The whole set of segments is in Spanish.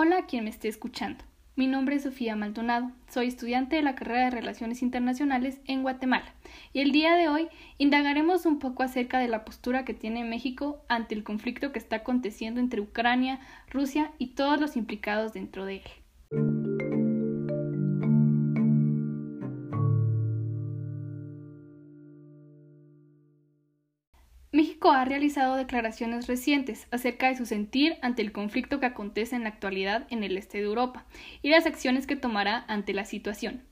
Hola a quien me esté escuchando. Mi nombre es Sofía Maldonado, soy estudiante de la carrera de Relaciones Internacionales en Guatemala y el día de hoy indagaremos un poco acerca de la postura que tiene México ante el conflicto que está aconteciendo entre Ucrania, Rusia y todos los implicados dentro de él. México ha realizado declaraciones recientes acerca de su sentir ante el conflicto que acontece en la actualidad en el este de Europa y las acciones que tomará ante la situación.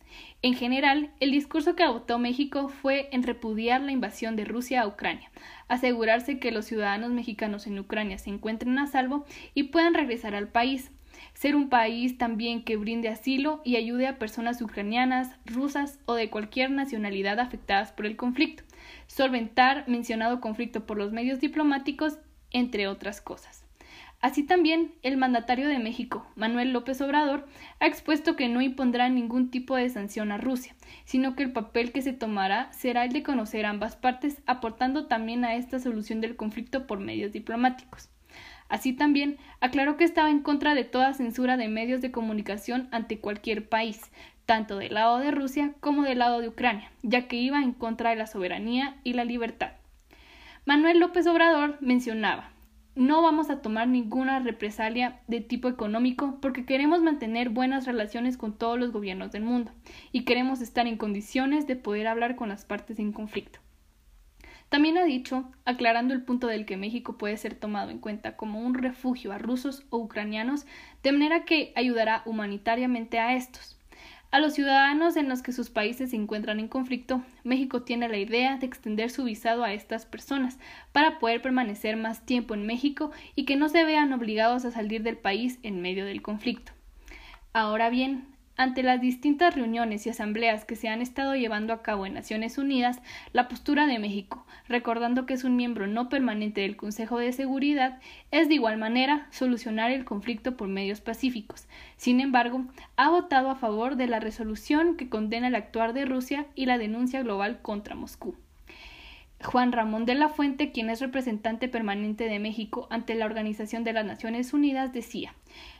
En general, el discurso que adoptó México fue en repudiar la invasión de Rusia a Ucrania, asegurarse que los ciudadanos mexicanos en Ucrania se encuentren a salvo y puedan regresar al país, ser un país también que brinde asilo y ayude a personas ucranianas, rusas o de cualquier nacionalidad afectadas por el conflicto, solventar mencionado conflicto por los medios diplomáticos, entre otras cosas. Así también, el mandatario de México, Manuel López Obrador, ha expuesto que no impondrá ningún tipo de sanción a Rusia, sino que el papel que se tomará será el de conocer ambas partes, aportando también a esta solución del conflicto por medios diplomáticos. Así también aclaró que estaba en contra de toda censura de medios de comunicación ante cualquier país, tanto del lado de Rusia como del lado de Ucrania, ya que iba en contra de la soberanía y la libertad. Manuel López Obrador mencionaba no vamos a tomar ninguna represalia de tipo económico porque queremos mantener buenas relaciones con todos los gobiernos del mundo y queremos estar en condiciones de poder hablar con las partes en conflicto. También ha dicho, aclarando el punto del que México puede ser tomado en cuenta como un refugio a rusos o ucranianos, de manera que ayudará humanitariamente a estos. A los ciudadanos en los que sus países se encuentran en conflicto, México tiene la idea de extender su visado a estas personas para poder permanecer más tiempo en México y que no se vean obligados a salir del país en medio del conflicto. Ahora bien, ante las distintas reuniones y asambleas que se han estado llevando a cabo en Naciones Unidas, la postura de México, recordando que es un miembro no permanente del Consejo de Seguridad, es de igual manera solucionar el conflicto por medios pacíficos. Sin embargo, ha votado a favor de la resolución que condena el actuar de Rusia y la denuncia global contra Moscú. Juan Ramón de la Fuente, quien es representante permanente de México ante la Organización de las Naciones Unidas, decía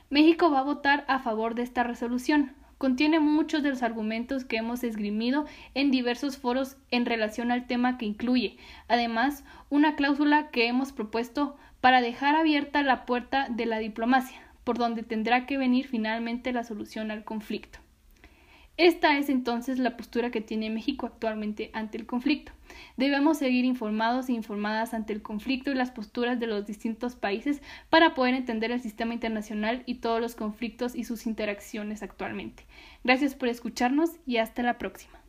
México va a votar a favor de esta resolución, contiene muchos de los argumentos que hemos esgrimido en diversos foros en relación al tema que incluye, además, una cláusula que hemos propuesto para dejar abierta la puerta de la diplomacia, por donde tendrá que venir finalmente la solución al conflicto. Esta es entonces la postura que tiene México actualmente ante el conflicto. Debemos seguir informados e informadas ante el conflicto y las posturas de los distintos países para poder entender el sistema internacional y todos los conflictos y sus interacciones actualmente. Gracias por escucharnos y hasta la próxima.